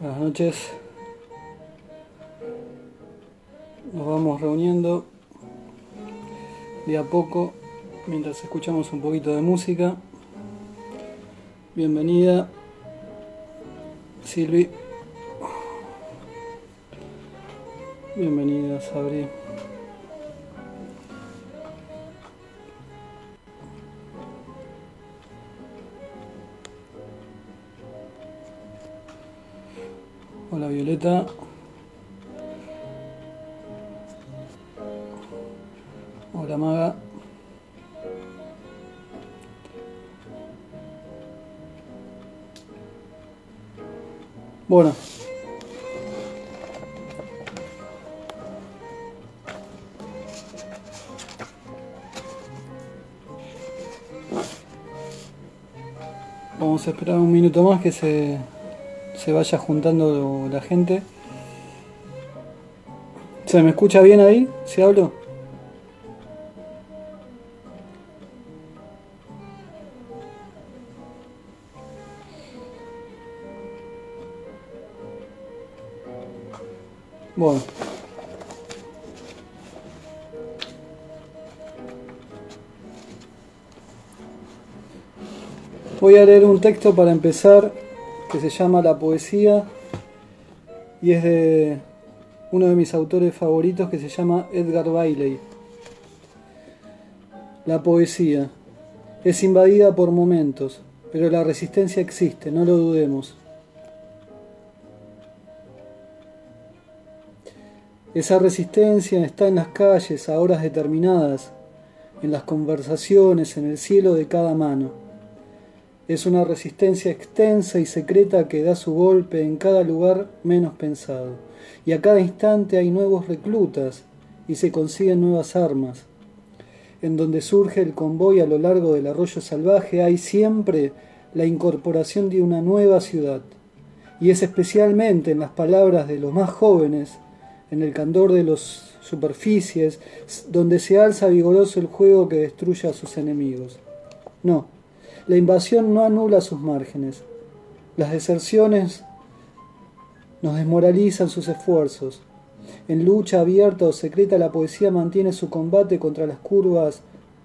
Buenas noches. Nos vamos reuniendo de a poco mientras escuchamos un poquito de música. Bienvenida, Silvi. Bienvenida, Sabri. Hola, Maga. Bueno. Vamos a esperar un minuto más que se, se vaya juntando la gente. ¿Se me escucha bien ahí? ¿Si hablo? Bueno. Voy a leer un texto para empezar que se llama La poesía y es de uno de mis autores favoritos que se llama Edgar Bailey. La poesía es invadida por momentos, pero la resistencia existe, no lo dudemos. Esa resistencia está en las calles a horas determinadas, en las conversaciones, en el cielo de cada mano. Es una resistencia extensa y secreta que da su golpe en cada lugar menos pensado. Y a cada instante hay nuevos reclutas y se consiguen nuevas armas. En donde surge el convoy a lo largo del arroyo salvaje hay siempre la incorporación de una nueva ciudad. Y es especialmente en las palabras de los más jóvenes, en el candor de las superficies, donde se alza vigoroso el juego que destruye a sus enemigos. No, la invasión no anula sus márgenes. Las deserciones nos desmoralizan sus esfuerzos. En lucha abierta o secreta la poesía mantiene su combate contra las curvas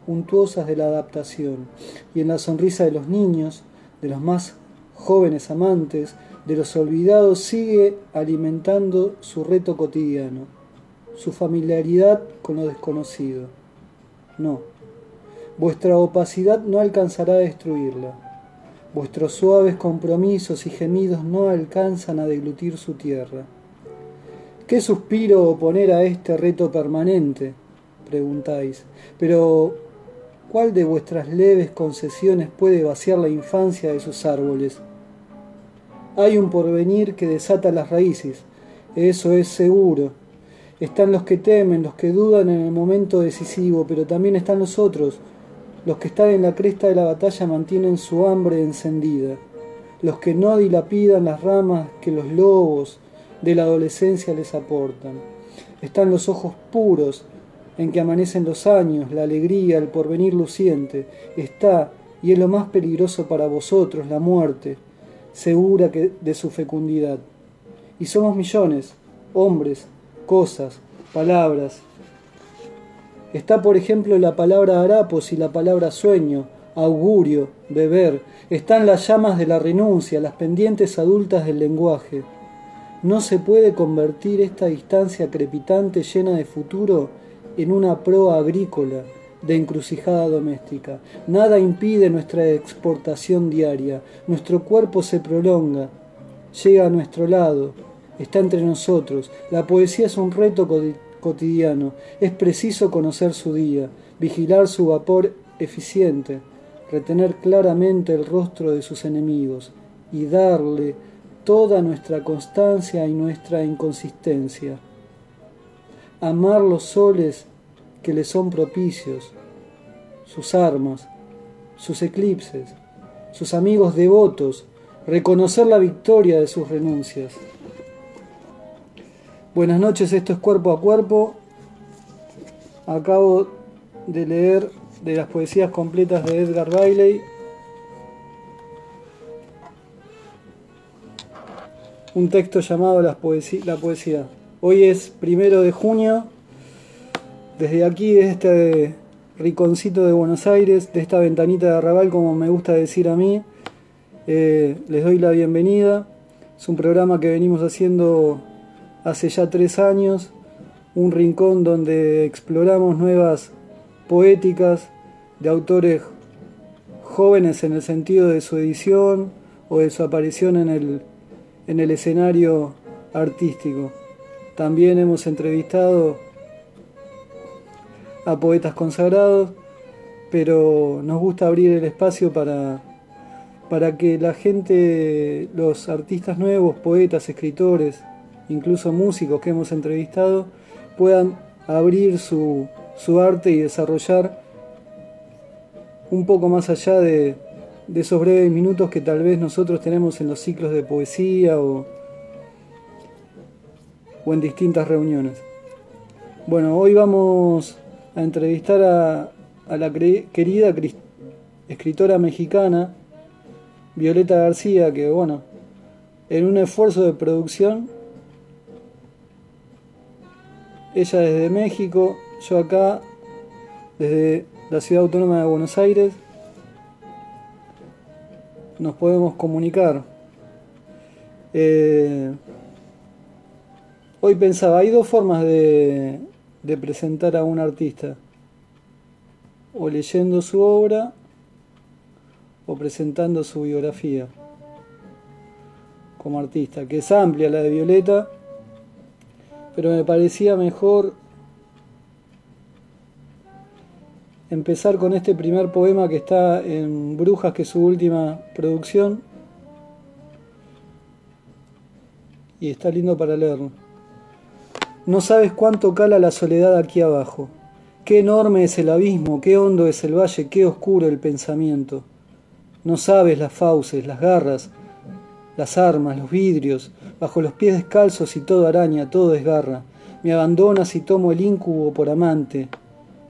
untuosas de la adaptación. Y en la sonrisa de los niños, de los más jóvenes amantes, de los olvidados, sigue alimentando su reto cotidiano, su familiaridad con lo desconocido. No Vuestra opacidad no alcanzará a destruirla. Vuestros suaves compromisos y gemidos no alcanzan a deglutir su tierra. ¿Qué suspiro oponer a este reto permanente? preguntáis. Pero, ¿cuál de vuestras leves concesiones puede vaciar la infancia de sus árboles? Hay un porvenir que desata las raíces, eso es seguro. Están los que temen, los que dudan en el momento decisivo, pero también están los otros, los que están en la cresta de la batalla mantienen su hambre encendida. Los que no dilapidan las ramas que los lobos de la adolescencia les aportan. Están los ojos puros en que amanecen los años, la alegría, el porvenir luciente. Está, y es lo más peligroso para vosotros, la muerte, segura que de su fecundidad. Y somos millones, hombres, cosas, palabras, Está, por ejemplo, la palabra harapos y la palabra sueño, augurio, beber. Están las llamas de la renuncia, las pendientes adultas del lenguaje. No se puede convertir esta distancia crepitante llena de futuro en una proa agrícola de encrucijada doméstica. Nada impide nuestra exportación diaria. Nuestro cuerpo se prolonga, llega a nuestro lado, está entre nosotros. La poesía es un reto cotidiano. Es preciso conocer su día, vigilar su vapor eficiente, retener claramente el rostro de sus enemigos y darle toda nuestra constancia y nuestra inconsistencia. Amar los soles que le son propicios, sus armas, sus eclipses, sus amigos devotos, reconocer la victoria de sus renuncias. Buenas noches, esto es Cuerpo a Cuerpo. Acabo de leer de las poesías completas de Edgar Bailey. un texto llamado La Poesía. Hoy es primero de junio, desde aquí, desde este riconcito de Buenos Aires, de esta ventanita de arrabal, como me gusta decir a mí, eh, les doy la bienvenida. Es un programa que venimos haciendo hace ya tres años, un rincón donde exploramos nuevas poéticas de autores jóvenes en el sentido de su edición o de su aparición en el, en el escenario artístico. También hemos entrevistado a poetas consagrados, pero nos gusta abrir el espacio para, para que la gente, los artistas nuevos, poetas, escritores, incluso músicos que hemos entrevistado, puedan abrir su, su arte y desarrollar un poco más allá de, de esos breves minutos que tal vez nosotros tenemos en los ciclos de poesía o, en distintas reuniones. Bueno, hoy vamos a entrevistar a, a la querida escritora mexicana Violeta García, que bueno, en un esfuerzo de producción, ella desde México, yo acá, desde la ciudad autónoma de Buenos Aires, nos podemos comunicar. Eh, hoy pensaba, hay dos formas de, de presentar a un artista, o leyendo su obra o presentando su biografía como artista, que es amplia la de Violeta, pero me parecía mejor empezar con este primer poema que está en Brujas, que es su última producción, y está lindo para leerlo. No sabes cuánto cala la soledad aquí abajo. Qué enorme es el abismo, qué hondo es el valle, qué oscuro el pensamiento. No sabes las fauces, las garras, las armas, los vidrios, bajo los pies descalzos y todo araña, todo desgarra. Me abandonas y tomo el incubo por amante.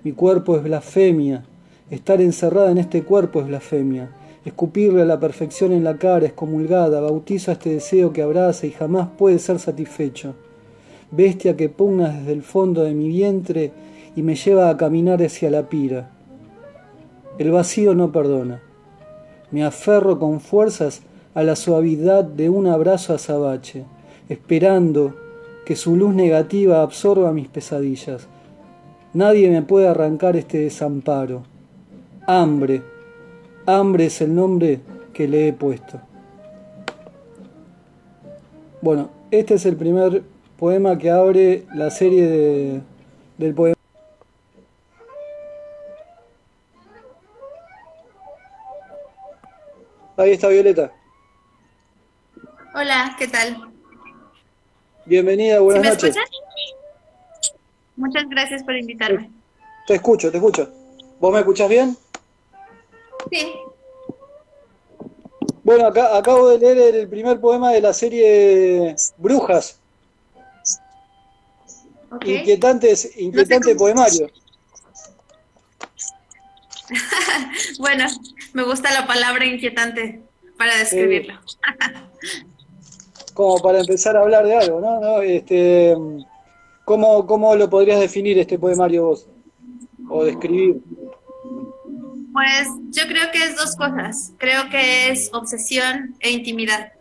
Mi cuerpo es blasfemia. Estar encerrada en este cuerpo es blasfemia. Escupirle a la perfección en la cara, excomulgada, bautizo a este deseo que abraza y jamás puede ser satisfecho bestia que pugna desde el fondo de mi vientre y me lleva a caminar hacia la pira. El vacío no perdona. Me aferro con fuerzas a la suavidad de un abrazo azabache, esperando que su luz negativa absorba mis pesadillas. Nadie me puede arrancar este desamparo. Hambre, hambre es el nombre que le he puesto. Bueno, este es el primer poema que abre la serie de, del poema. Ahí está Violeta. Hola, ¿qué tal? Bienvenida, buenas noches. Muchas gracias por invitarme. Te escucho, te escucho. ¿Vos me escuchás bien? Sí. Bueno, acá, acabo de leer el primer poema de la serie Brujas, Inquietante, inquietante poemario. bueno, me gusta la palabra inquietante para describirlo. como para empezar a hablar de algo, ¿no? Este, ¿cómo, ¿Cómo lo podrías definir este poemario vos? O describir. Pues yo creo que es dos cosas. Creo que es obsesión e intimidad.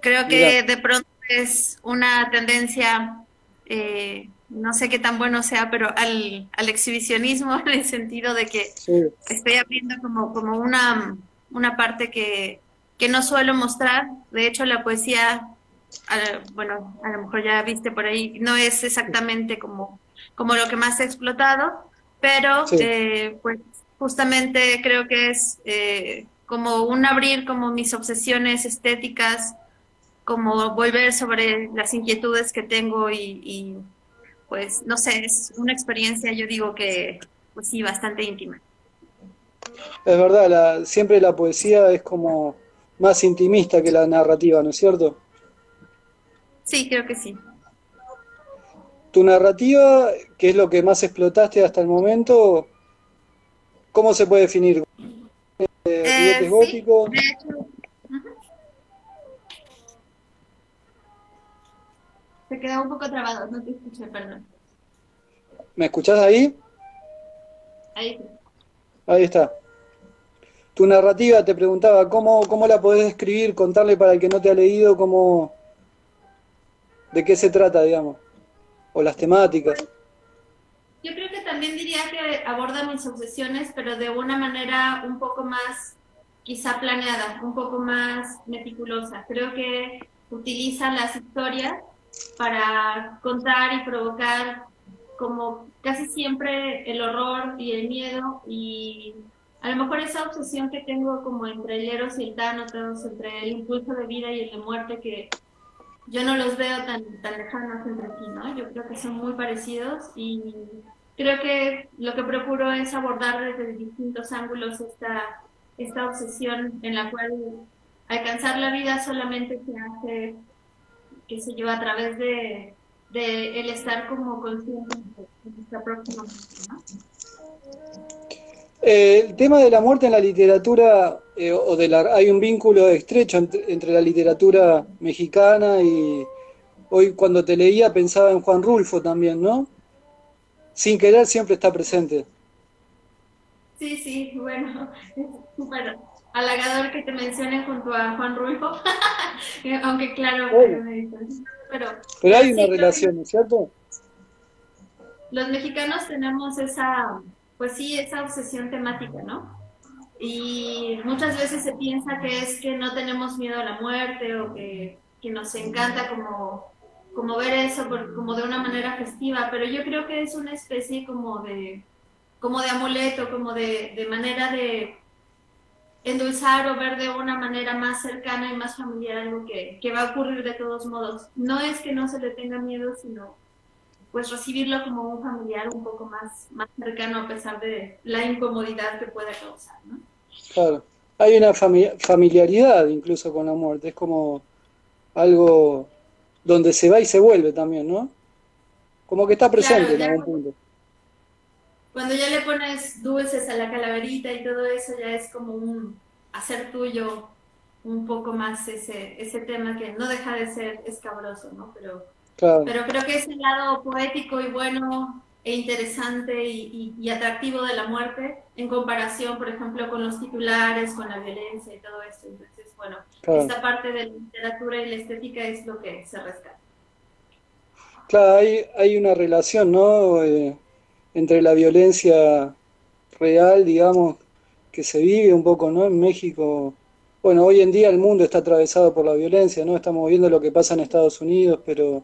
Creo que de pronto es una tendencia eh, no sé qué tan bueno sea, pero al, al exhibicionismo en el sentido de que estoy abriendo como, como una, una parte que, que no suelo mostrar. De hecho, la poesía, bueno, a lo mejor ya viste por ahí, no es exactamente como, como lo que más he explotado, pero eh, pues justamente creo que es eh, como un abrir como mis obsesiones estéticas, como volver sobre las inquietudes que tengo y pues no sé, es una experiencia, yo digo que, pues sí, bastante íntima. Es verdad, la, siempre la poesía es como más intimista que la narrativa, ¿no es cierto? Sí, creo que sí. Tu narrativa, que es lo que más explotaste hasta el momento, ¿cómo se puede definir? Eh, eh góticos? Se quedó un poco trabado, no te escuché, perdón. ¿Me escuchás ahí? Ahí. Ahí está. Tu narrativa te preguntaba, ¿cómo, cómo la podés describir, contarle para el que no te ha leído, cómo, de qué se trata, digamos, o las temáticas? Yo creo que también diría que aborda mis obsesiones, pero de una manera un poco más, quizá planeada, un poco más meticulosa. Creo que utiliza las historias para contar y provocar como casi siempre el horror y el miedo y a lo mejor esa obsesión que tengo como entre el Eros y el Tánatos, entre el impulso de vida y el de muerte que yo no los veo tan, tan lejanos entre sí, ¿no? Yo creo que son muy parecidos y creo que lo que procuro es abordar desde distintos ángulos esta, esta obsesión en la cual alcanzar la vida solamente se hace, que se lleva a través de, de el estar como consciente de nuestra próxima ¿no? Eh, el tema de la muerte en la literatura, eh, o de la, hay un vínculo estrecho entre, entre, la literatura mexicana y hoy cuando te leía pensaba en Juan Rulfo también, ¿no? sin querer siempre está presente. Sí, sí, bueno, súper halagador que te mencionen junto a Juan Rulfo, aunque claro, pero, pero hay una relación, cierto? Los mexicanos tenemos esa, pues sí, esa obsesión temática, ¿no? Y muchas veces se piensa que es que no tenemos miedo a la muerte o que, que nos encanta como como ver eso como de una manera festiva, pero yo creo que es una especie como de, como de amuleto, como de, de manera de endulzar o ver de una manera más cercana y más familiar algo que, que, va a ocurrir de todos modos. No es que no se le tenga miedo, sino pues recibirlo como un familiar un poco más, más cercano a pesar de la incomodidad que pueda causar. ¿no? Claro, hay una familiaridad incluso con la muerte, es como algo donde se va y se vuelve también, ¿no? Como que está presente en algún punto. Cuando ya le pones dulces a la calaverita y todo eso, ya es como un hacer tuyo un poco más ese, ese tema que no deja de ser escabroso, ¿no? Pero, pero creo que ese lado poético y bueno e interesante y, y, atractivo de la muerte en comparación, por ejemplo, con los titulares, con la violencia y todo esto. Entonces, bueno, esta parte de la literatura y la estética es lo que se rescata. Claro, hay, hay una relación, ¿no? Eh, entre la violencia real, digamos, que se vive un poco, ¿no? En México, bueno, hoy en día el mundo está atravesado por la violencia, ¿no? Estamos viendo lo que pasa en Estados Unidos, pero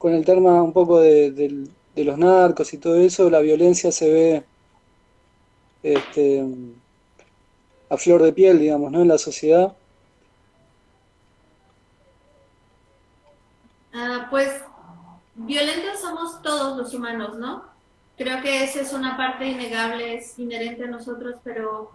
con el tema un poco de, los narcos y todo eso, la violencia se ve este, a flor de piel, digamos, ¿no? En la sociedad. Ah, pues violentos somos todos los humanos, ¿no? Creo que esa es una parte innegable, es inherente a nosotros, pero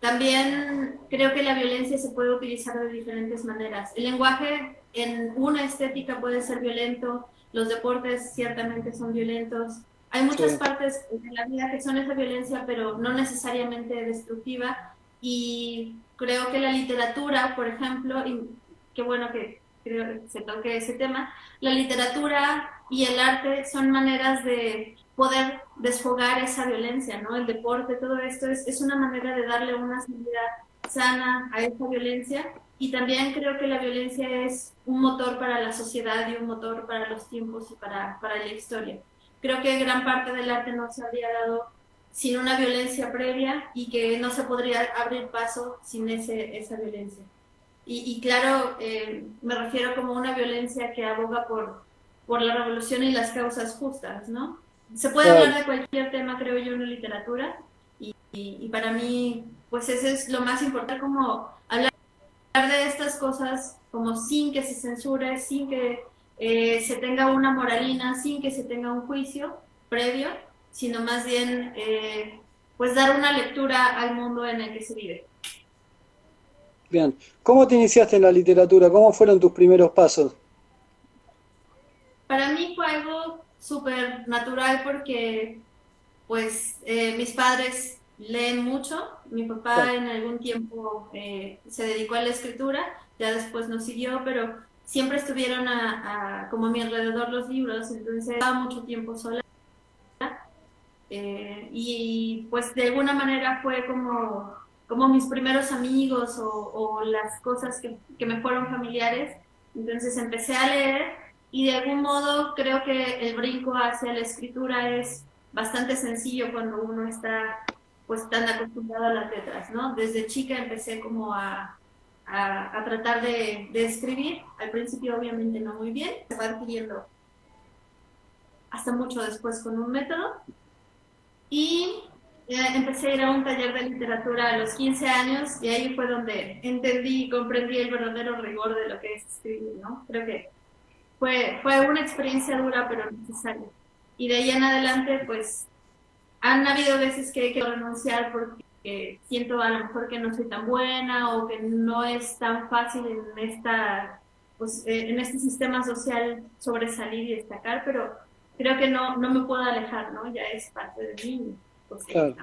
también creo que la violencia se puede utilizar de diferentes maneras. El lenguaje en una estética puede ser violento, los deportes ciertamente son violentos. Hay muchas partes de la vida que son esa violencia, pero no necesariamente destructiva. Y creo que la literatura, por ejemplo, y qué bueno que creo que se toque ese tema, la literatura y el arte son maneras de poder desfogar esa violencia, ¿no? El deporte, todo esto es, es una manera de darle una salida sana a esa violencia y también creo que la violencia es un motor para la sociedad y un motor para los tiempos y para, para la historia. Creo que gran parte del arte no se habría dado sin una violencia previa y que no se podría abrir paso sin ese, esa violencia. Y, y claro, eh, me refiero como una violencia que aboga por, por la revolución y las causas justas, ¿no? Se puede hablar de cualquier tema, creo yo, en la literatura, y, y, y para mí, pues eso es lo más importante, como hablar de estas cosas como sin que se censure, sin que eh, se tenga una moralina, sin que se tenga un juicio previo, sino más bien eh, pues dar una lectura al mundo en el que se vive. Bien, ¿cómo te iniciaste en la literatura? ¿Cómo fueron tus primeros pasos? Para mí fue algo súper natural porque pues eh, mis padres leen mucho. Mi papá en algún tiempo eh, se dedicó a la escritura, ya después no siguió, pero siempre estuvieron a, como a mi alrededor los libros, entonces estaba mucho tiempo sola. Eh, y pues de alguna manera fue como, como mis primeros amigos o, las cosas que, que, me fueron familiares. Entonces empecé a leer y de algún modo creo que el brinco hacia la escritura es bastante sencillo cuando uno está pues tan acostumbrado a las letras, ¿no? Desde chica empecé como a, a, tratar de, de, escribir. Al principio obviamente no muy bien, se va adquiriendo hasta mucho después con un método. Y eh, empecé a ir a un taller de literatura a los 15 años y ahí fue donde entendí y comprendí el verdadero rigor de lo que es escribir, ¿no? Creo que fue, fue una experiencia dura pero necesaria. Y de ahí en adelante, pues, han habido veces que he querido renunciar porque que siento a lo mejor que no soy tan buena o que no es tan fácil en esta pues, eh, en este sistema social sobresalir y destacar, pero creo que no, no me puedo alejar, ¿no? Ya es parte de mí. Pues, claro.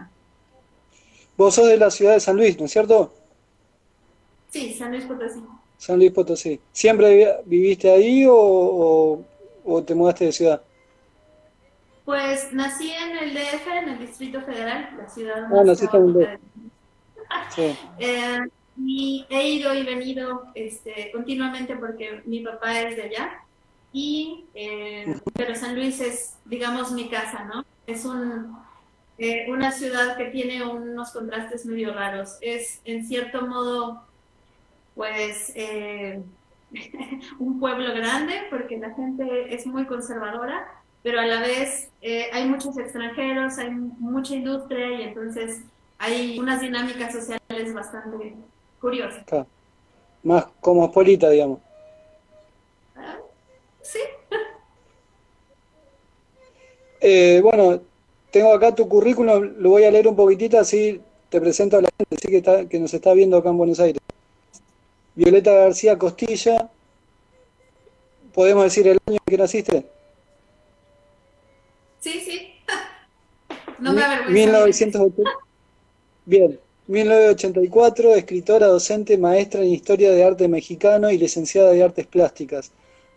Vos sos de la ciudad de San Luis, ¿no es cierto? Sí, San Luis Potosí. San Luis Potosí. ¿Siempre viviste ahí o, o te mudaste de ciudad? Pues nací en el DF, en el Distrito Federal, la ciudad ah, nací en sí. eh, y he ido y venido este, continuamente porque mi papá es de allá. Y, eh, pero San Luis es, digamos, mi casa, ¿no? Es un, eh, una ciudad que tiene unos contrastes medio raros. Es, en cierto modo, pues, eh, un pueblo grande porque la gente es muy conservadora pero a la vez eh, hay muchos extranjeros, hay mucha industria y entonces hay unas dinámicas sociales bastante curiosas. Más cosmopolita, digamos. Ah, sí. Eh, bueno, tengo acá tu currículum, lo voy a leer un poquitito, así te presento a la gente así que, que nos está viendo acá en Buenos Aires. Violeta García Costilla, ¿podemos decir el año en que naciste? Sí, sí. no me avergüenza. Bien, 1984, escritora, docente, maestra en Historia de Arte Mexicano y licenciada de Artes Plásticas.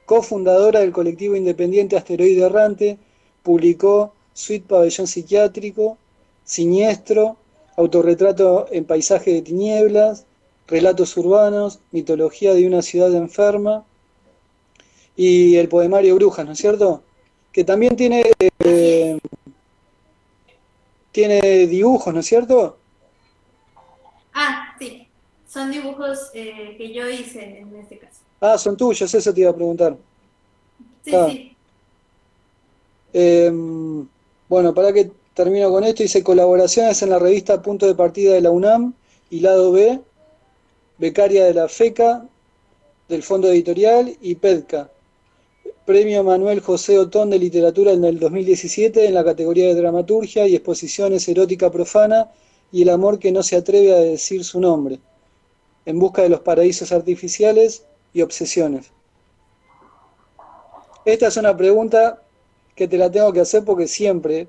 Cofundadora del colectivo independiente Asteroide Errante, publicó Suite Pabellón Psiquiátrico, Siniestro, Autorretrato en Paisaje de Tinieblas, Relatos Urbanos, Mitología de una Ciudad Enferma y el poemario Brujas, ¿no es cierto? Que también tiene, eh, tiene dibujos, ¿no es cierto? Ah, sí, son dibujos eh, que yo hice en este caso. Ah, son tuyos, eso te iba a preguntar. Sí, ah. sí. Em, bueno, para que termino con esto, hice colaboraciones en la revista Punto de Partida de la UNAM y Lado B, becaria de la FECA, del Fondo Editorial y PEDCA. Premio Manuel José Otón de Literatura en el 2017 en la categoría de Dramaturgia y Exposiciones Erótica Profana y El amor que no se atreve a decir su nombre, en busca de los paraísos artificiales y obsesiones. Esta es una pregunta que te la tengo que hacer porque siempre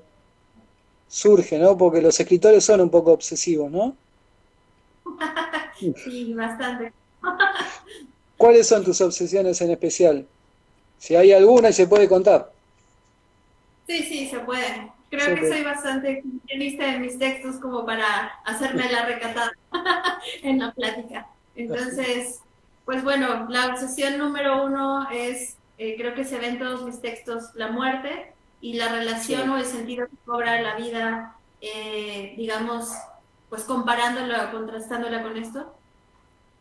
surge, ¿no? Porque los escritores son un poco obsesivos, ¿no? Sí, bastante. ¿Cuáles son tus obsesiones en especial? Si hay alguna y se puede contar. Sí, sí, se puede. Creo que soy bastante lista en mis textos como para hacerme la recatada en la plática. Entonces, pues bueno, la obsesión número uno es, eh, creo que se ve en todos mis textos, la muerte y la relación o el sentido que cobra la vida, eh, digamos, pues comparándola, contrastándola con esto.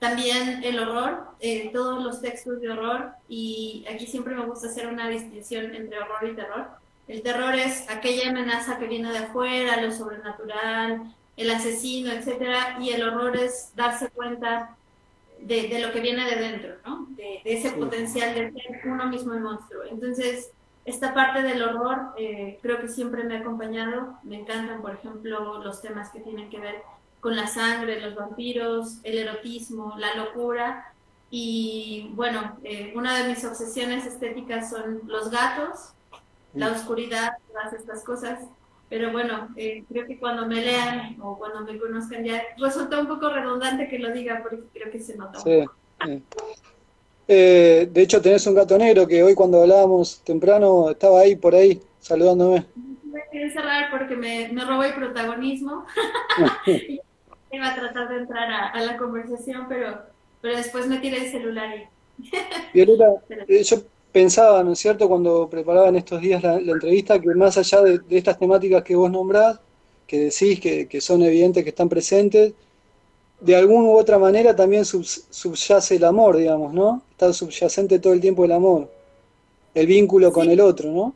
También el horror, eh, todos los textos de horror, y aquí siempre me gusta hacer una distinción entre horror y terror. El terror es aquella amenaza que viene de afuera, lo sobrenatural, el asesino, etcétera, y el horror es darse cuenta de, de lo que viene de dentro, ¿no? De, ese potencial de ser uno mismo el monstruo. Entonces, esta parte del horror eh, creo que siempre me ha acompañado. Me encantan, por ejemplo, los temas que tienen que ver con la sangre, los vampiros, el erotismo, la locura. Y bueno, eh, una de mis obsesiones estéticas son los gatos, la mm. oscuridad, todas estas cosas. Pero bueno, eh, creo que cuando me lean o cuando me conozcan ya resulta un poco redundante que lo diga porque creo que se nota. Sí, Eh, de hecho, tenés un gato negro que hoy cuando hablábamos temprano estaba ahí por ahí saludándome. Me quedé cerrar porque me, me robó el protagonismo. Iba a tratar de entrar a, la conversación, pero, pero después me tiré el celular y... Violeta, eh, yo pensaba, ¿no es cierto?, cuando preparaba en estos días la, entrevista, que más allá de, estas temáticas que vos nombrás, que decís que, que son evidentes, que están presentes, de alguna u otra manera también subyace el amor, digamos, ¿no? Está subyacente todo el tiempo el amor, el vínculo con el otro, ¿no?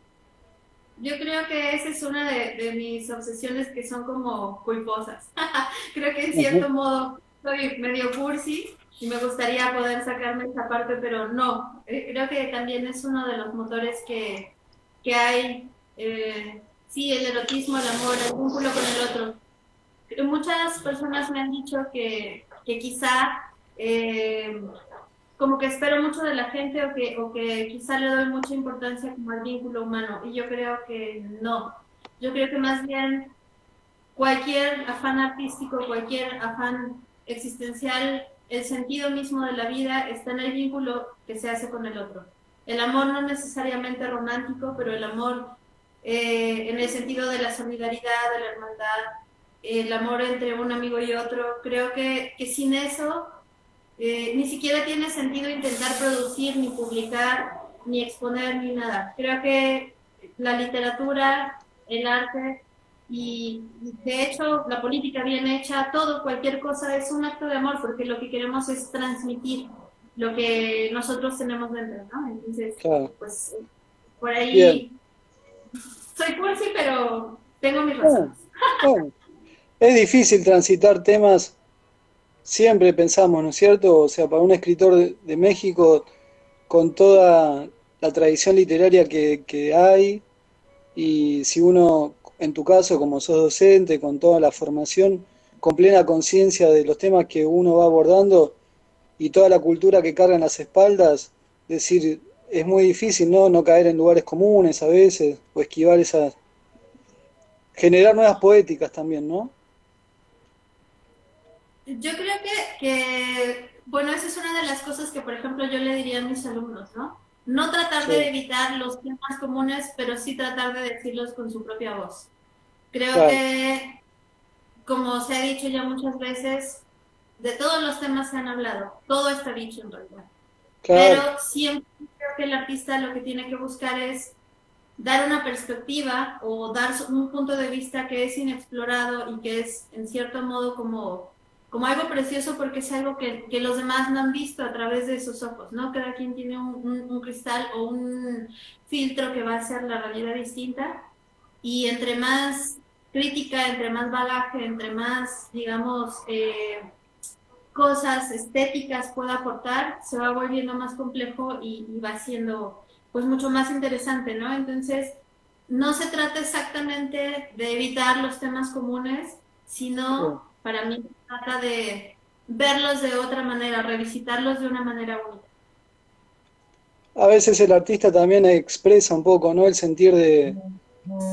Yo creo que esa es una de, mis obsesiones que son como culposas. creo que en cierto modo soy medio cursi y me gustaría poder sacarme esa parte, pero no. Eh, creo que también es uno de los motores que, que hay. Eh, sí, el erotismo, el amor, el vínculo con el otro muchas personas me han dicho que, que quizá eh, como que espero mucho de la gente o que, o que quizá le doy mucha importancia como al vínculo humano y yo creo que no. Yo creo que más bien cualquier afán artístico, cualquier afán existencial, el sentido mismo de la vida está en el vínculo que se hace con el otro. El amor no necesariamente romántico, pero el amor eh, en el sentido de la solidaridad, de la hermandad, el amor entre un amigo y otro. Creo que, que sin eso eh, ni siquiera tiene sentido intentar producir, ni publicar, ni exponer, ni nada. Creo que la literatura, el arte y de hecho la política bien hecha, todo, cualquier cosa es un acto de amor porque lo que queremos es transmitir lo que nosotros tenemos dentro, ¿no? Entonces, pues por ahí soy cursi, pero tengo mis razones. Es difícil transitar temas, siempre pensamos, ¿no es cierto? O sea, para un escritor de, México, con toda la tradición literaria que, hay, y si uno, en tu caso, como sos docente, con toda la formación, con plena conciencia de los temas que uno va abordando y toda la cultura que carga en las espaldas, decir, es muy difícil, ¿no? No caer en lugares comunes a veces, o esquivar esas... generar nuevas poéticas también, ¿no? Yo creo que, que, bueno, esa es una de las cosas que, por ejemplo, yo le diría a mis alumnos, ¿no? No tratar de evitar los temas comunes, pero sí tratar de decirlos con su propia voz. Creo que, como se ha dicho ya muchas veces, de todos los temas se han hablado, todo está dicho en realidad. Pero siempre creo que el artista lo que tiene que buscar es dar una perspectiva o dar un punto de vista que es inexplorado y que es en cierto modo como como algo precioso porque es algo que, que, los demás no han visto a través de esos ojos, ¿no? Cada quien tiene un, un, cristal o un filtro que va a hacer la realidad distinta y entre más crítica, entre más bagaje, entre más, digamos, eh, cosas estéticas pueda aportar, se va volviendo más complejo y, va siendo pues mucho más interesante, ¿no? Entonces, no se trata exactamente de evitar los temas comunes, sino para mí se trata de verlos de otra manera, revisitarlos de una manera única. A veces el artista también expresa un poco ¿no? el sentir de,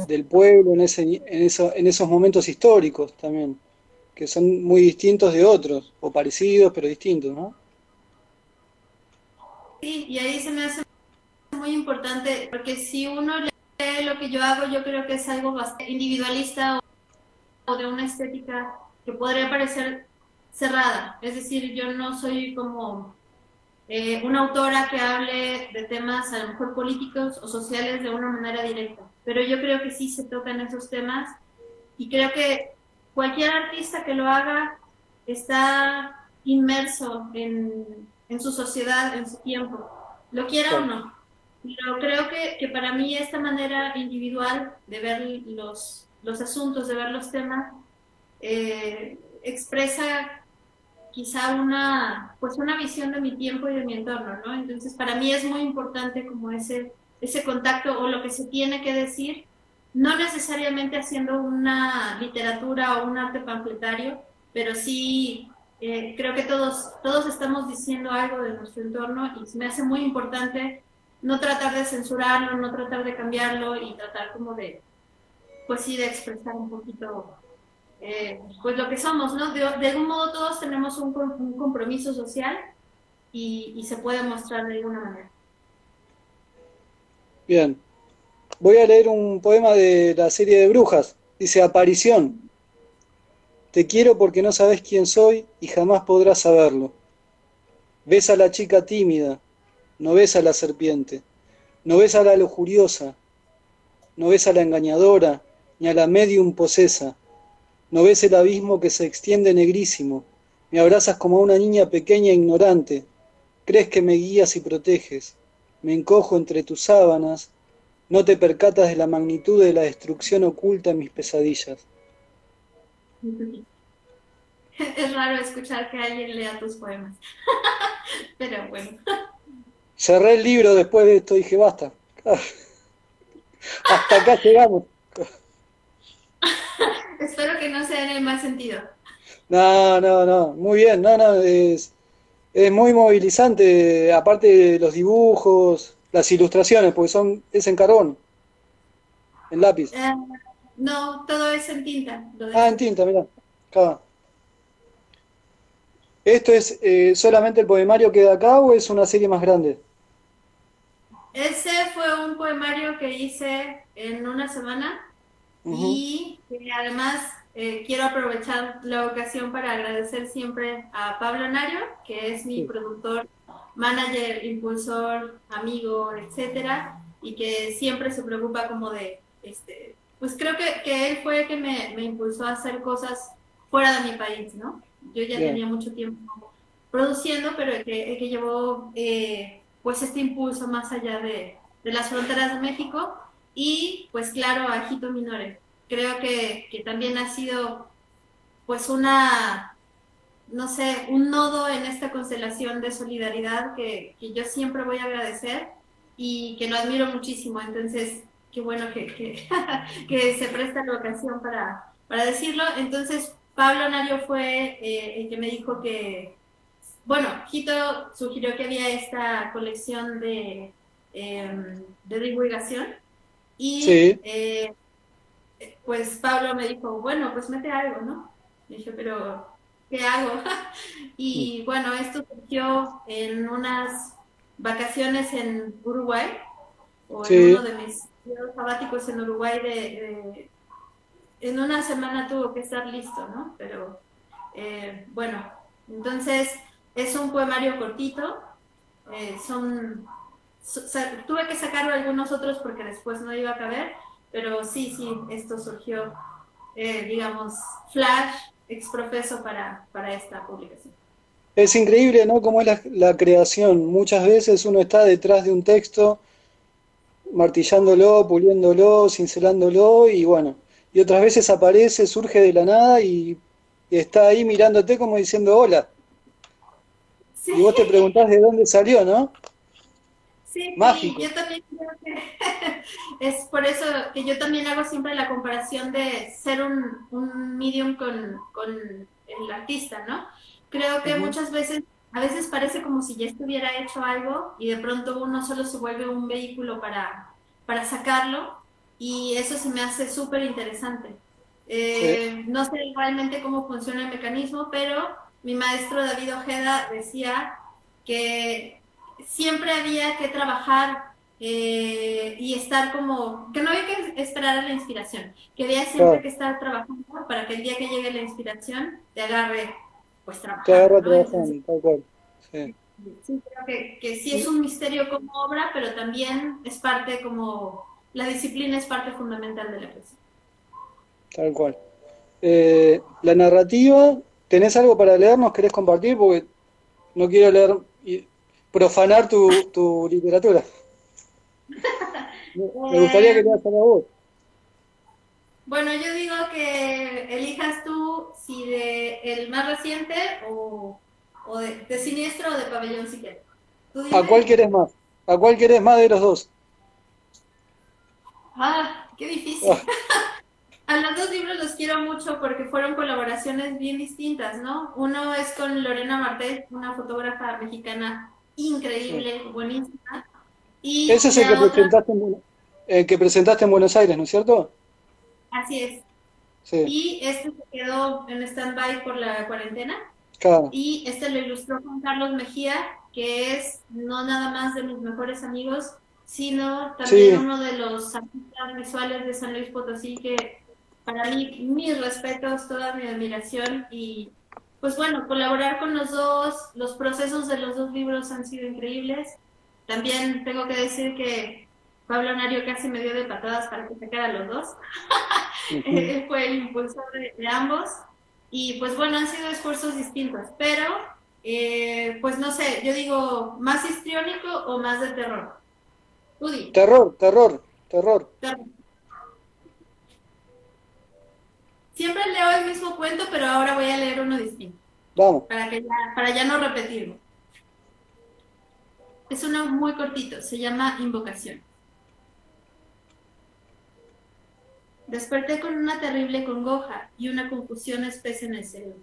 del pueblo en, ese, en, eso, en esos momentos históricos también, que son muy distintos de otros, o parecidos pero distintos, ¿no? Sí, y ahí se me hace muy importante, porque si uno lee lo que yo hago, yo creo que es algo bastante individualista o de una estética que podría parecer cerrada. Es decir, yo no soy como eh, una autora que hable de temas a lo mejor políticos o sociales de una manera directa, pero yo creo que sí se tocan esos temas y creo que cualquier artista que lo haga está inmerso en, en su sociedad, en su tiempo, lo quiera o no. Pero creo que, que, para mí esta manera individual de ver los, los asuntos, de ver los temas, eh, expresa quizá una, pues una visión de mi tiempo y de mi entorno, ¿no? Entonces, para mí es muy importante como ese, ese contacto o lo que se tiene que decir, no necesariamente haciendo una literatura o un arte panfletario, pero sí eh, creo que todos, todos estamos diciendo algo de nuestro entorno y me hace muy importante no tratar de censurarlo, no tratar de cambiarlo y tratar como de, pues sí, de expresar un poquito eh, pues lo que somos, ¿no? De, algún modo todos tenemos un, compromiso social y, se puede mostrar de alguna manera. Bien. Voy a leer un poema de la serie de brujas. Dice, aparición. Te quiero porque no sabes quién soy y jamás podrás saberlo. Ves a la chica tímida, no ves a la serpiente, no ves a la lujuriosa, no ves a la engañadora, ni a la medium posesa, no ves el abismo que se extiende negrísimo, me abrazas como a una niña pequeña e ignorante, crees que me guías y proteges, me encojo entre tus sábanas, no te percatas de la magnitud de la destrucción oculta en mis pesadillas. Es raro escuchar que alguien lea tus poemas, pero bueno. Cerré el libro después de esto, dije, basta. Hasta acá llegamos. Espero que no sea en el más sentido. No, no, no, muy bien, no, no, es, es muy movilizante, aparte de los dibujos, las ilustraciones, porque son, es en carbón, en lápiz. Eh, no, todo es en tinta. Ah, en tinta, mira, acá. ¿Esto es eh, solamente el poemario que da acá o es una serie más grande? Ese fue un poemario que hice en una semana y además eh, quiero aprovechar la ocasión para agradecer siempre a Pablo Nario, que es mi productor, manager, impulsor, amigo, etcétera, y que siempre se preocupa como de, este, pues creo que, que él fue el que me, me, impulsó a hacer cosas fuera de mi país, ¿no? Yo ya tenía mucho tiempo produciendo, pero el que, el que llevó eh, pues este impulso más allá de, de, las fronteras de México y pues claro a Jito Minore. Creo que, que también ha sido pues una, no sé, un nodo en esta constelación de solidaridad que, que yo siempre voy a agradecer y que lo admiro muchísimo. Entonces, qué bueno que, que, se presta la ocasión para, para decirlo. Entonces, Pablo Nario fue eh, el que me dijo que, bueno, Quito sugirió que había esta colección de, em, de divulgación y eh, pues Pablo me dijo, bueno, pues mete algo, ¿no? dije, pero ¿qué hago? y bueno, esto surgió en unas vacaciones en Uruguay, o en uno de mis sabáticos en Uruguay de en una semana tuvo que estar listo, ¿no? Pero eh, bueno, entonces es un poemario cortito, eh, son, tuve que sacarlo algunos otros porque después no iba a caber, pero sí, sí, esto surgió, eh, digamos, flash, exprofeso para, para esta publicación. Es increíble, ¿no? Cómo es la, la, creación. Muchas veces uno está detrás de un texto, martillándolo, puliéndolo, cincelándolo, y bueno, y otras veces aparece, surge de la nada y, está ahí mirándote como diciendo hola. Y vos te preguntás de dónde salió, ¿no? Sí, Mágico. yo también creo que es por eso que yo también hago siempre la comparación de ser un, un medium con, con, el artista, ¿no? Creo que muchas veces, a veces parece como si ya estuviera hecho algo y de pronto uno solo se vuelve un vehículo para, para sacarlo y eso se me hace súper interesante. Eh, no sé realmente cómo funciona el mecanismo, pero mi maestro David Ojeda decía que siempre había que trabajar eh, y estar como, que no había que esperar a la inspiración, que había siempre que estar trabajando para que el día que llegue la inspiración te agarre, pues trabajar. Te agarre tal cual. Sí. sí, creo que, que sí es un misterio como obra, pero también es parte como la disciplina es parte fundamental de la poesía. Tal cual. Eh, la narrativa, ¿tenés algo para leernos? ¿Querés compartir? Porque no quiero leer profanar tu, literatura. Me gustaría que te hagas a vos. Bueno, yo digo que elijas tú si de el más reciente o, de, Siniestro o de Pabellón Psiquiátrico. ¿A cuál querés más? ¿A cuál querés más de los dos? Ah, qué difícil. Ah. A los dos libros los quiero mucho porque fueron colaboraciones bien distintas, ¿no? Uno es con Lorena Martel, una fotógrafa mexicana increíble, buenísima. Y Ese es el que, presentaste en, que presentaste en Buenos Aires, ¿no es cierto? Así es. Sí. Y este se quedó en stand-by por la cuarentena. Claro. Y este lo ilustró Juan Carlos Mejía que es no nada más de mis mejores amigos, sino también uno de los artistas visuales de San Luis Potosí que para mí mis respetos, toda mi admiración y pues bueno, colaborar con los dos, los procesos de los dos libros han sido increíbles. También tengo que decir que Pablo Nario casi me dio de patadas para que sacara los dos. Él fue el impulsor de, ambos. Y pues bueno, han sido esfuerzos distintos, pero eh, pues no sé, yo digo, ¿más histriónico o más de terror? Terror, terror, terror. Siempre leo el mismo cuento, pero ahora voy a leer uno distinto. Vamos. Para, que ya, para ya no repetirlo. Es uno muy cortito, se llama Invocación. Desperté con una terrible congoja y una confusión espesa en el cerebro.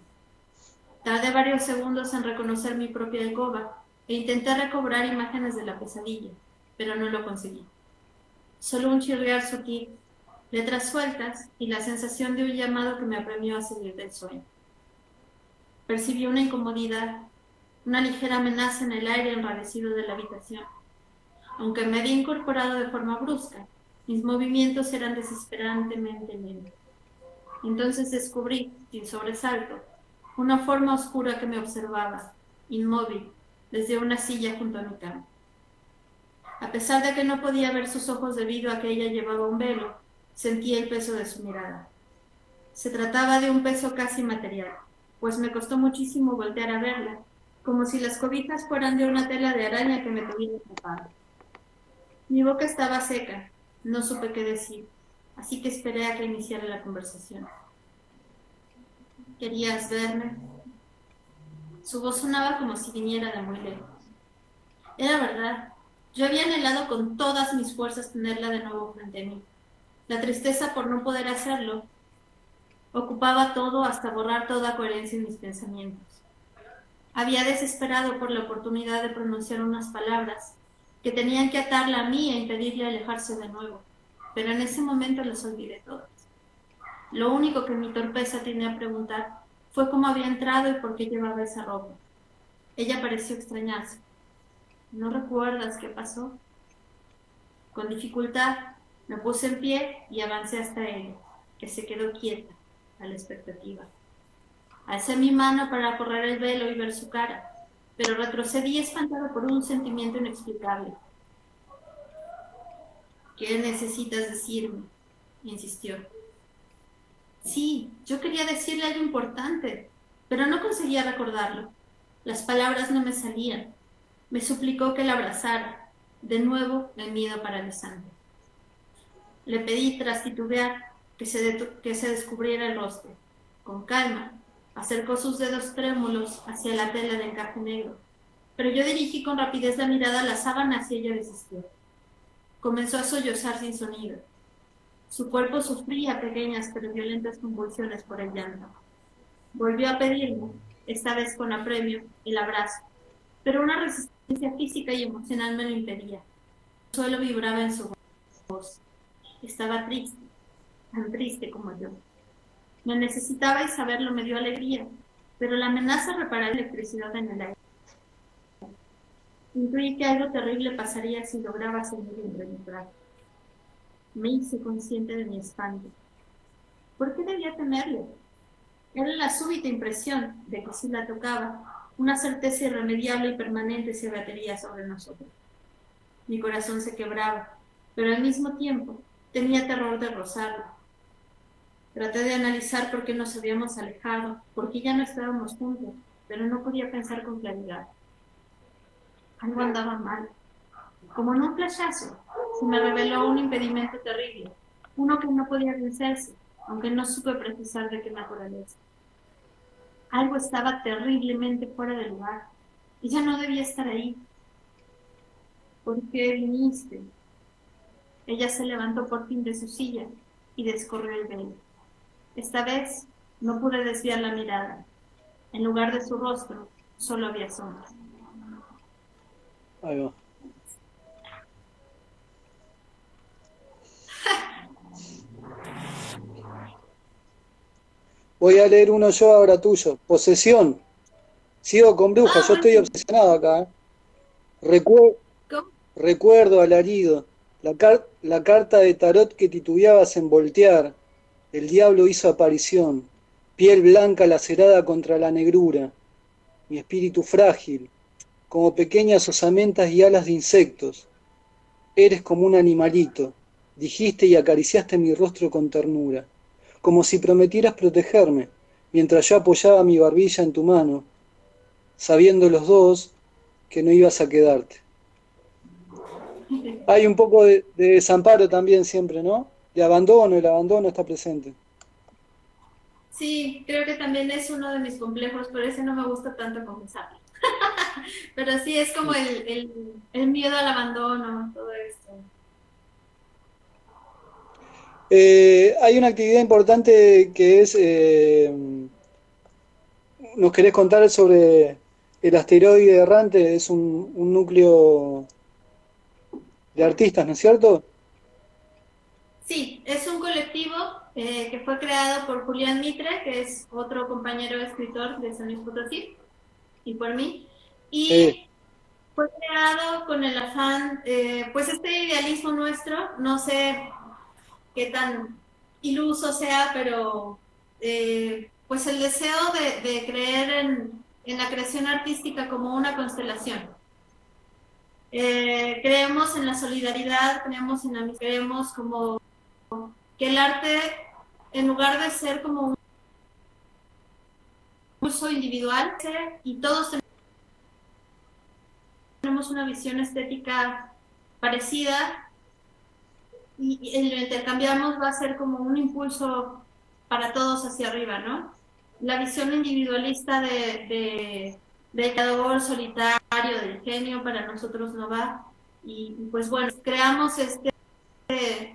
Tardé varios segundos en reconocer mi propia alcoba e intenté recobrar imágenes de la pesadilla, pero no lo conseguí. Solo un chirriar sutil, letras sueltas y la sensación de un llamado que me apremió a salir del sueño. Percibí una incomodidad, una ligera amenaza en el aire enrarecido de la habitación. Aunque me había incorporado de forma brusca, mis movimientos eran desesperantemente lentos. Entonces descubrí, sin sobresalto, una forma oscura que me observaba, inmóvil, desde una silla junto a mi cama. A pesar de que no podía ver sus ojos debido a que ella llevaba un velo, sentía el peso de su mirada. Se trataba de un peso casi material, pues me costó muchísimo voltear a verla, como si las cobijas fueran de una tela de araña que me tuviera atrapada. Mi boca estaba seca, no supe qué decir, así que esperé a que iniciara la conversación. ¿Querías verme? Su voz sonaba como si viniera de muy lejos. Era verdad, yo había anhelado con todas mis fuerzas tenerla de nuevo frente a mí. La tristeza por no poder hacerlo ocupaba todo hasta borrar toda coherencia en mis pensamientos. Había desesperado por la oportunidad de pronunciar unas palabras que tenían que atarla a mí e impedirle alejarse de nuevo, pero en ese momento las olvidé todas. Lo único que mi torpeza tenía a preguntar fue cómo había entrado y por qué llevaba esa ropa. Ella pareció extrañarse. ¿No recuerdas qué pasó? Con dificultad me puse en pie y avancé hasta ella, que se quedó quieta, a la expectativa. Alcé mi mano para correr el velo y ver su cara, pero retrocedí espantado por un sentimiento inexplicable. ¿Qué necesitas decirme? insistió. Sí, yo quería decirle algo importante, pero no conseguía recordarlo. Las palabras no me salían. Me suplicó que la abrazara. De nuevo, el miedo paralizante. Le pedí tras titubear que se, que se descubriera el rostro. Con calma, acercó sus dedos trémulos hacia la tela de encaje negro, pero yo dirigí con rapidez la mirada a la sábana y ella desistió. Comenzó a sollozar sin sonido. Su cuerpo sufría pequeñas pero violentas convulsiones por el llanto. Volvió a pedirme, esta vez con apremio, el abrazo, pero una resistencia física y emocional me lo impedía. Solo vibraba en su voz. Estaba triste, tan triste como yo. Me necesitaba y saberlo me dio alegría, pero la amenaza reparar electricidad en el aire. Intuí que algo terrible pasaría si lograba seguir entre mi brazo me hice consciente de mi espanto. ¿Por qué debía temerle? Era la súbita impresión de que si la tocaba, una certeza irremediable y permanente se abatería sobre nosotros. Mi corazón se quebraba, pero al mismo tiempo tenía terror de rozarlo. Traté de analizar por qué nos habíamos alejado, por qué ya no estábamos juntos, pero no podía pensar con claridad. Algo andaba mal. Como en un flashazo, se me reveló un impedimento terrible, uno que no podía vencerse, aunque no supe precisar de qué naturaleza. Algo estaba terriblemente fuera de lugar, ya no debía estar ahí. ¿Por qué viniste? Ella se levantó por fin de su silla y descorrió el velo. Esta vez no pude desviar la mirada. En lugar de su rostro, solo había sombras. Ahí Voy a leer uno yo ahora tuyo. Posesión. Sigo con brujas, yo estoy obsesionado acá. ¿eh? recuerdo alarido, la, la carta de tarot que titubeabas en voltear. El diablo hizo aparición, piel blanca lacerada contra la negrura. Mi espíritu frágil, como pequeñas osamentas y alas de insectos. Eres como un animalito, dijiste y acariciaste mi rostro con ternura, como si prometieras protegerme, mientras yo apoyaba mi barbilla en tu mano, sabiendo los dos que no ibas a quedarte. Hay un poco de, desamparo también siempre, ¿no? De abandono, el abandono está presente. Sí, creo que también es uno de mis complejos, por eso no me gusta tanto confesarlo. Pero sí, es como el, miedo al abandono, todo esto. Eh, hay una actividad importante que es, eh, ¿nos querés contar sobre el asteroide errante? Es un, un núcleo de artistas, ¿no es cierto? Sí, es un colectivo eh, que fue creado por Julián Mitre, que es otro compañero escritor de San Luis Potosí, y por mí. Y fue creado con el afán, eh, pues este idealismo nuestro, no sé qué tan iluso sea, pero eh, pues el deseo de, creer en, en la creación artística como una constelación eh, creemos en la solidaridad, creemos en la creemos como que el arte, en lugar de ser como un uso individual, y todos tenemos una visión estética parecida, y, el intercambiamos va a ser como un impulso para todos hacia arriba, ¿no? La visión individualista de creador solitario, del genio, para nosotros no va. Y, pues bueno, creamos este,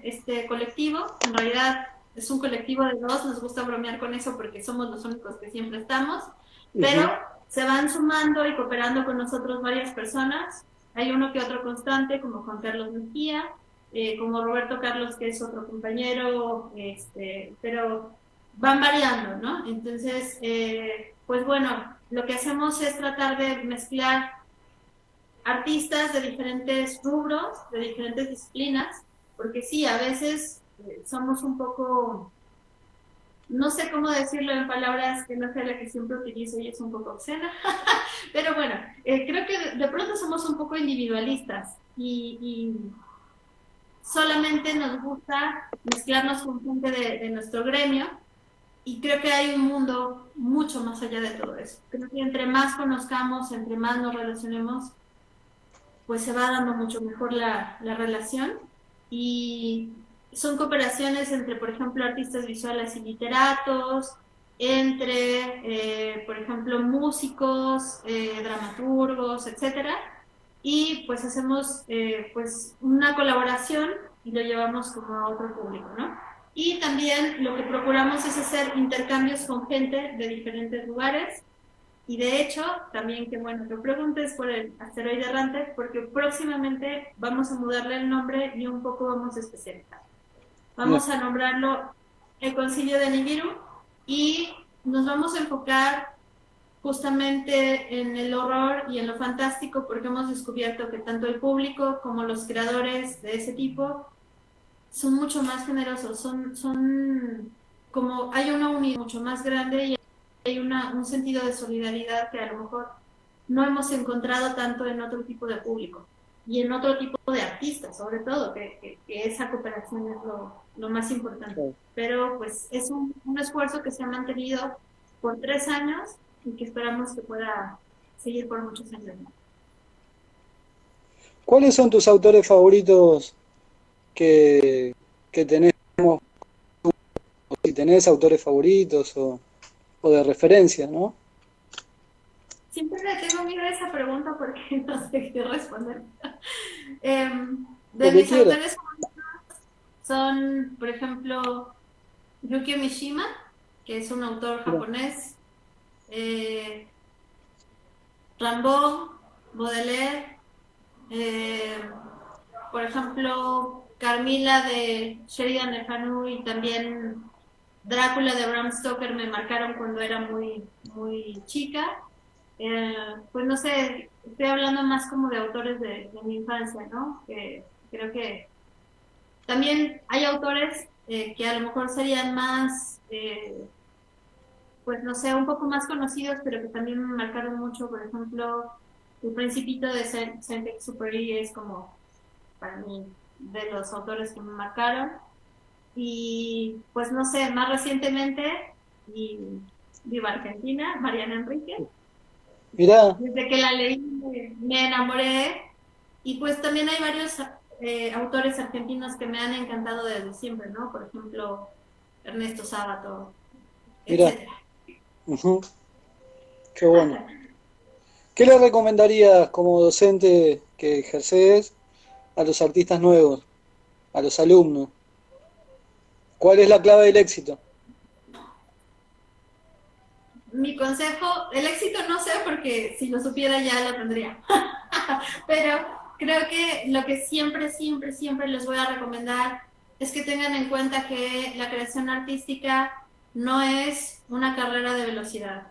este colectivo, en realidad es un colectivo de dos, nos gusta bromear con eso porque somos los únicos que siempre estamos, pero se van sumando y cooperando con nosotros varias personas. Hay uno que otro constante, como Juan Carlos Mejía, eh, como Roberto Carlos, que es otro compañero, este, pero van variando, ¿no? Entonces, eh, pues bueno, lo que hacemos es tratar de mezclar artistas de diferentes rubros, de diferentes disciplinas, porque sí, a veces eh, somos un poco, no sé cómo decirlo en palabras que no sea la que siempre utilizo y es un poco obscena, pero bueno, eh, creo que de, pronto somos un poco individualistas y, solamente nos gusta mezclarnos con gente de nuestro gremio y creo que hay un mundo mucho más allá de todo eso. Creo que entre más conozcamos, entre más nos relacionemos, pues se va dando mucho mejor la, la relación. Y son cooperaciones entre, por ejemplo, artistas visuales y literatos, entre, eh, por ejemplo, músicos, eh, dramaturgos, etcétera. Y pues hacemos eh, pues una colaboración y lo llevamos como a otro público, ¿no? Y también lo que procuramos es hacer intercambios con gente de diferentes lugares. Y de hecho, también que bueno que preguntes por el asteroide errante, porque próximamente vamos a mudarle el nombre y un poco vamos a especializar. Vamos a nombrarlo el Concilio de Nibiru y nos vamos a enfocar justamente en el horror y en lo fantástico porque hemos descubierto que tanto el público como los creadores de ese tipo son mucho más generosos, son, son como hay una unidad mucho más grande y hay una, un sentido de solidaridad que a lo mejor no hemos encontrado tanto en otro tipo de público y en otro tipo de artistas, sobre todo, que, esa cooperación es lo, lo más importante. Pero pues es un, un, esfuerzo que se ha mantenido por tres años y que esperamos que pueda seguir por muchos años más. ¿Cuáles son tus autores favoritos que, tenemos, si tenés autores favoritos o, de referencia, ¿no? Siempre le tengo miedo a esa pregunta porque no sé qué responder. Em, de mis autores favoritos son, por ejemplo, Yukio Mishima, que es un autor japonés, eh, Rimbaud, Baudelaire, eh, por ejemplo, Carmila de Sheridan de y también Drácula de Bram Stoker me marcaron cuando era muy, muy chica. eh, pues no sé, estoy hablando más como de autores de, mi infancia, ¿no? creo que también hay autores eh, que a lo mejor serían más, eh, pues no sé, un poco más conocidos, pero que también me marcaron mucho, por ejemplo, El Principito de Saint-Exupéry es como, para mí, de los autores que me marcaron. Y pues no sé, más recientemente, y viva Argentina, Mariana Enrique. Mira. Desde que la leí me enamoré. Y pues también hay varios eh, autores argentinos que me han encantado desde siempre, ¿no? Por ejemplo, Ernesto Sábato, Mira. Qué bueno. ¿Qué le recomendarías como docente que ejerces a los artistas nuevos, a los alumnos? ¿Cuál es la clave del éxito? Mi consejo, el éxito no sé porque si lo supiera ya lo tendría, pero creo que lo que siempre, siempre, siempre les voy a recomendar es que tengan en cuenta que la creación artística no es una carrera de velocidad,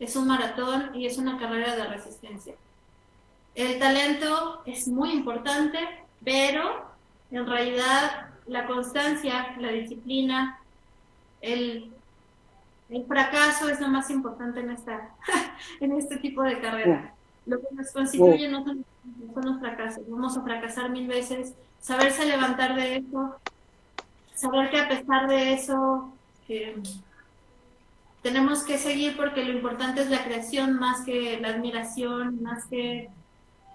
es un maratón y es una carrera de resistencia. El talento es muy importante, pero en realidad la constancia, la disciplina, el, el fracaso es lo más importante en, esta, en este tipo de carrera. Lo que nos constituye no son, los fracasos. Vamos a fracasar mil veces. Saberse levantar de eso, saber que a pesar de eso tenemos que seguir porque lo importante es la creación más que la admiración, más que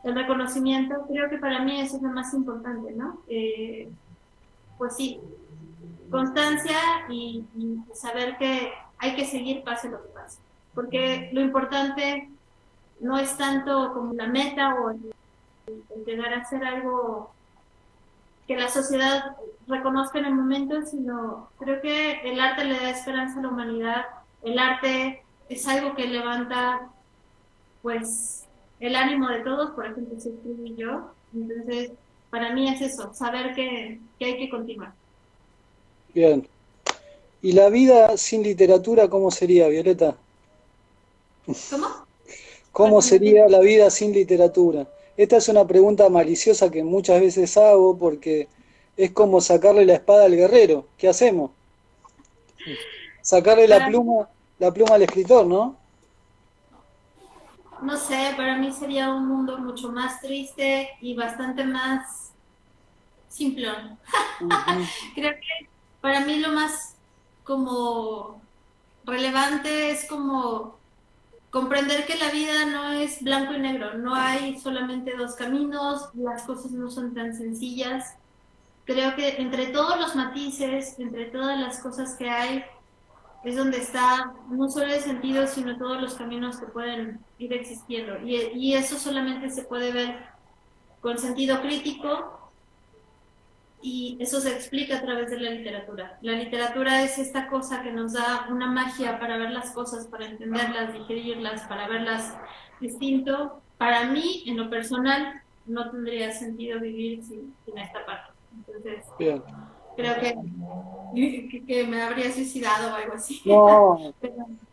el reconocimiento. Creo que para mí eso es lo más importante, ¿no? Eh, pues sí, constancia y, saber que hay que seguir pase lo que pase. Porque lo importante no es tanto como la meta o el, llegar a hacer algo que la sociedad reconozca en el momento, sino creo que el arte le da esperanza a la humanidad, el arte es algo que levanta pues el ánimo de todos, por ejemplo, si tú y yo, entonces para mí es eso, saber que, que hay que continuar. Bien. ¿Y la vida sin literatura cómo sería, Violeta? ¿Cómo? ¿Cómo sería la vida sin literatura? Esta es una pregunta maliciosa que muchas veces hago porque es como sacarle la espada al guerrero. ¿Qué hacemos? Sacarle la pluma, la pluma al escritor, ¿no? No sé, para mí sería un mundo mucho más triste y bastante más simplón. Creo que para mí lo más como relevante es como comprender que la vida no es blanco y negro, no hay solamente dos caminos, las cosas no son tan sencillas. Creo que entre todos los matices, entre todas las cosas que hay, es donde está no solo el sentido, sino todos los caminos que pueden ir existiendo. Y, eso solamente se puede ver con sentido crítico y eso se explica a través de la literatura. La literatura es esta cosa que nos da una magia para ver las cosas, para entenderlas, digerirlas, para verlas distinto. Para mí, en lo personal, no tendría sentido vivir sin, esta parte. Entonces, creo que, que, me habría suicidado o algo así. No.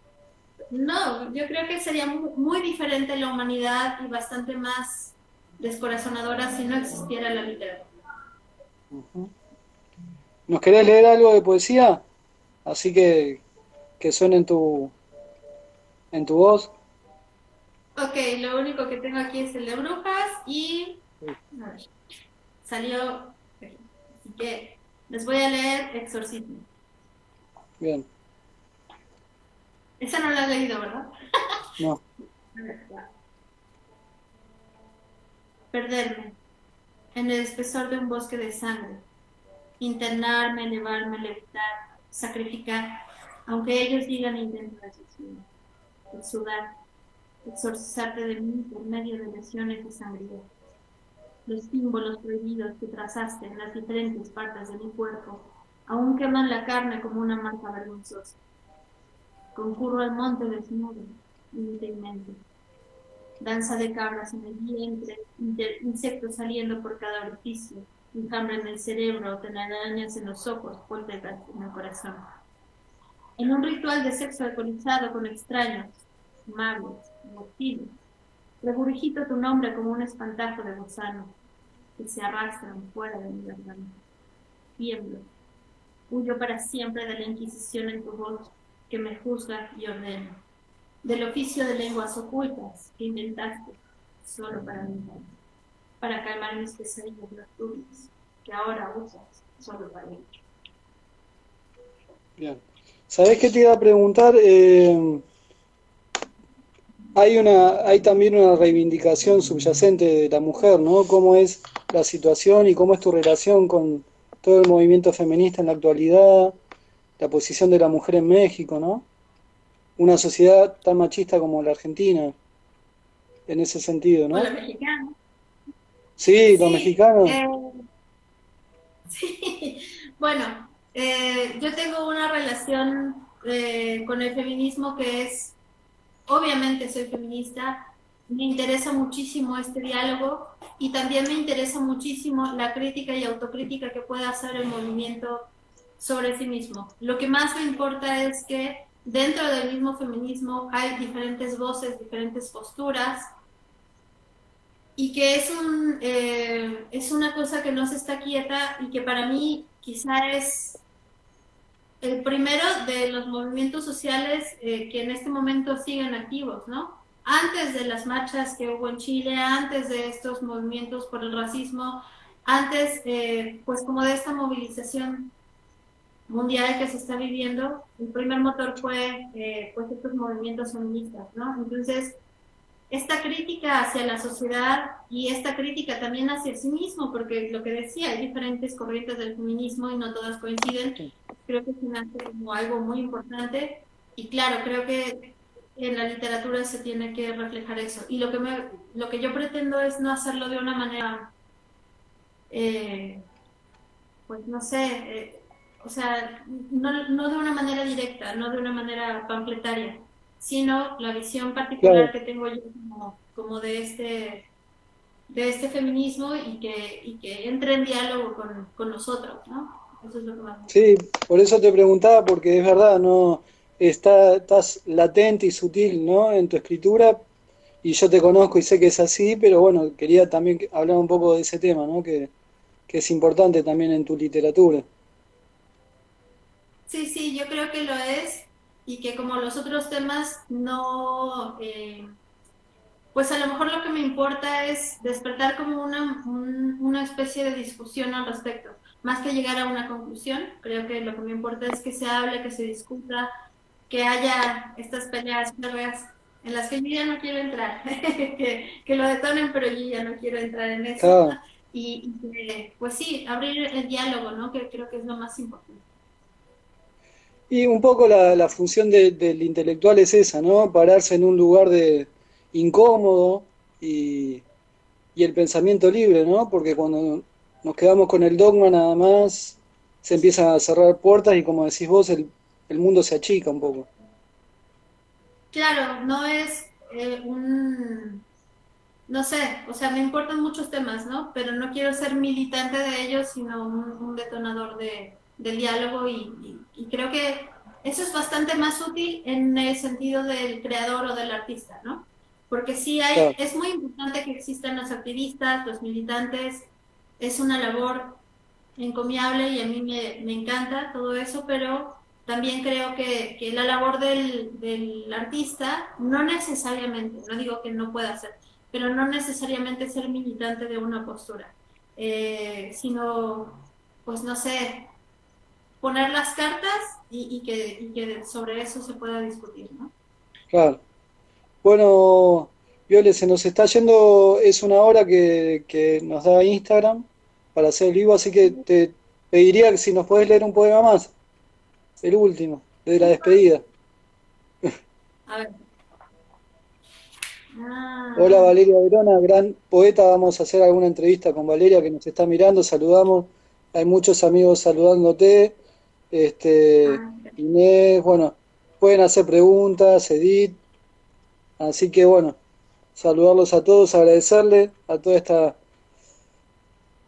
no, yo creo que sería muy diferente la humanidad y bastante más descorazonadora si no existiera la literatura. ¿Nos querés leer algo de poesía? Así que, que suene en tu, en tu voz. Ok, lo único que tengo aquí es el de brujas y salió. Así que les voy a leer Exorcismo. Bien. Esa no la he leído, ¿verdad? No. Perderme en el espesor de un bosque de sangre, internarme, elevarme, levitar, sacrificar, aunque ellos digan de asesino, exudar, exorcizarte de mí por medio de lesiones y sangría. Los símbolos prohibidos que trazaste en las diferentes partes de mi cuerpo aún queman la carne como una marca vergonzosa. Concurro al monte desnudo, inútilmente danza de cabras en el vientre, insectos saliendo por cada orificio, enjambre en el cerebro, telarañas en los ojos, poltergeist en el corazón. En un ritual de sexo alcoholizado con extraños, amables, emotivos. Regurgito tu nombre como un espantajo de gusano que se arrastran fuera de mi garganta. Tiemblo. Huyo para siempre de la inquisición en tu voz que me juzga y ordena. Del oficio de lenguas ocultas que inventaste solo para mí, para calmar mis pesadillas nocturnas que ahora usas solo para mí. Bien. ¿Sabés qué te iba a preguntar? Eh, hay, una, hay también una reivindicación subyacente de la mujer, ¿no? ¿Cómo es la situación y cómo es tu relación con todo el movimiento feminista en la actualidad, la posición de la mujer en México, ¿no? Una sociedad tan machista como la Argentina, en ese sentido, ¿no? O los mexicanos. Sí, los mexicanos. Eh, sí, bueno, eh, yo tengo una relación eh, con el feminismo que es obviamente soy feminista, me interesa muchísimo este diálogo y también me interesa muchísimo la crítica y autocrítica que puede hacer el movimiento sobre sí mismo. Lo que más me importa es que dentro del mismo feminismo hay diferentes voces, diferentes posturas y que es, un, eh, es una cosa que no se está quieta y que para mí quizá es el primero de los movimientos sociales eh, que en este momento siguen activos, ¿no? Antes de las marchas que hubo en Chile, antes de estos movimientos por el racismo, antes, eh, pues como de esta movilización mundial que se está viviendo, el primer motor fue, eh, pues estos movimientos feministas, ¿no? Entonces, esta crítica hacia la sociedad y esta crítica también hacia sí mismo, porque lo que decía, hay diferentes corrientes del feminismo y no todas coinciden, creo que como algo muy importante y claro, creo que en la literatura se tiene que reflejar eso. Y lo que, me, lo que yo pretendo es no hacerlo de una manera, eh, pues no sé, eh, o sea, no, no de una manera directa, no de una manera pampletaria sino la visión particular que tengo yo como, como, de este de este feminismo y que, y que entre en diálogo con, con nosotros, ¿no? Eso es lo que más Sí, por eso te preguntaba, porque es verdad, no está, estás latente y sutil ¿no? en tu escritura, y yo te conozco y sé que es así, pero bueno, quería también hablar un poco de ese tema, ¿no? que, que es importante también en tu literatura. Sí, sí, yo creo que lo es, y que como los otros temas no, eh, pues a lo mejor lo que me importa es despertar como una, una especie de discusión al respecto, más que llegar a una conclusión, creo que lo que me importa es que se hable, que se discuta, que haya estas peleas largas en las que yo ya no quiero entrar, que, que, lo detonen, pero yo ya no quiero entrar en eso. Y, y pues sí, abrir el diálogo, ¿no? Que creo que es lo más importante. Y un poco la, función del intelectual es esa, ¿no? Pararse en un lugar de incómodo y, y, el pensamiento libre, ¿no? Porque cuando nos quedamos con el dogma nada más, se empiezan a cerrar puertas y como decís vos, el, el mundo se achica un poco. Claro, no es eh, un... No sé, o sea, me importan muchos temas, ¿no? Pero no quiero ser militante de ellos, sino un detonador de, del diálogo y, creo que eso es bastante más útil en el sentido del creador o del artista, ¿no? Porque sí hay, es muy importante que existan los activistas, los militantes, es una labor encomiable y a mí me, me encanta todo eso, pero también creo que, que la labor del, del, artista no necesariamente, no digo que no pueda ser, pero no necesariamente ser militante de una postura, eh, sino, pues no sé, poner las cartas y, que, sobre eso se pueda discutir, ¿no? Claro. Bueno, Viole, se nos está yendo, es una hora que, nos da Instagram para hacer el vivo, así que te pediría que si nos puedes leer un poema más, el último, de la despedida. A ver. Ah. Hola Valeria Verona, gran poeta, vamos a hacer alguna entrevista con Valeria que nos está mirando, saludamos, hay muchos amigos saludándote, este, ah, Inés, bueno, pueden hacer preguntas, Edith. Así que bueno, saludarlos a todos, agradecerle a todo esta,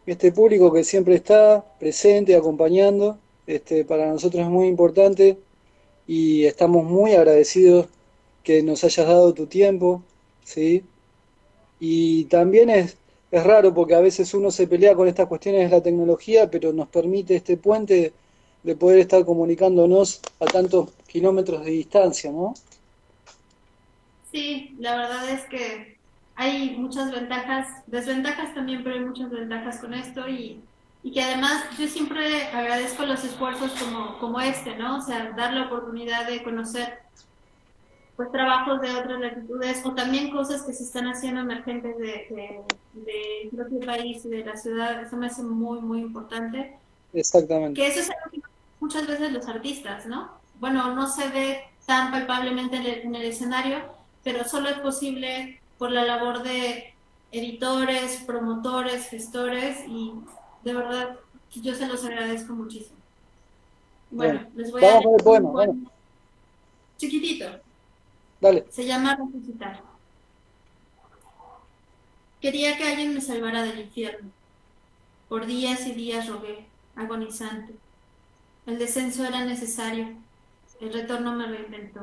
este público que siempre está presente, acompañando. Este, para nosotros es muy importante y estamos muy agradecidos que nos hayas dado tu tiempo, ¿sí? Y también es, es raro porque a veces uno se pelea con estas cuestiones de la tecnología, pero nos permite este puente de poder estar comunicándonos a tantos kilómetros de distancia, ¿no? Sí, la verdad es que hay muchas ventajas, desventajas también, pero hay muchas ventajas con esto y, y que además yo siempre agradezco los esfuerzos como, como este, ¿no? O sea, dar la oportunidad de conocer pues trabajos de otras latitudes o también cosas que se están haciendo emergentes de, de, propio país y de la ciudad, eso me hace muy, muy importante. Exactamente. Que eso es algo que muchas veces los artistas, ¿no? Bueno, no se ve tan palpablemente en el, escenario, pero solo es posible por la labor de editores, promotores, gestores y de verdad yo se los agradezco muchísimo. Bueno, les voy a leer un chiquitito. Se llama Resucitar. Quería que alguien me salvara del infierno. Por días y días rogué, agonizante. El descenso era necesario. El retorno me reinventó.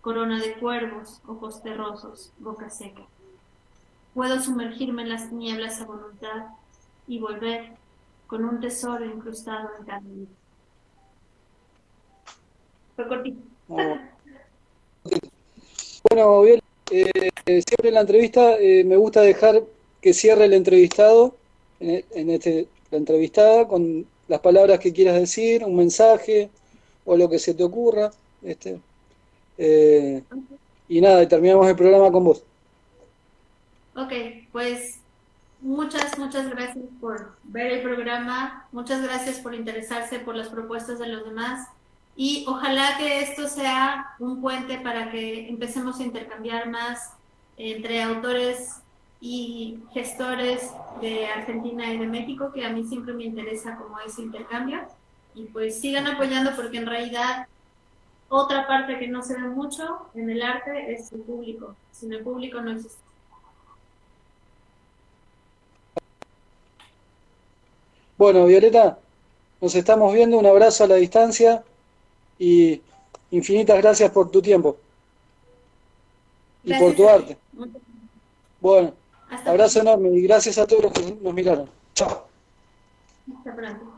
Corona de cuervos, ojos terrosos, boca seca. Puedo sumergirme en las nieblas a voluntad y volver con un tesoro incrustado en carne. Fue cortito. Oh. Bueno, bien, eh, siempre en la entrevista eh, me gusta dejar que cierre el entrevistado, en, este, la entrevistada, con las palabras que quieras decir, un mensaje o lo que se te ocurra. Este, eh, y nada, terminamos el programa con vos. Ok, pues muchas, muchas gracias por ver el programa, muchas gracias por interesarse por las propuestas de los demás y ojalá que esto sea un puente para que empecemos a intercambiar más entre autores y gestores de Argentina y de México, que a mí siempre me interesa como ese intercambio. Y pues sigan apoyando porque en realidad otra parte que no se ve mucho en el arte es el público. Sin el público no existe. Bueno, Violeta, nos estamos viendo. Un abrazo a la distancia y infinitas gracias por tu tiempo y por tu arte. Bueno, abrazo enorme y gracias a todos los que nos miraron. Chao. Hasta pronto.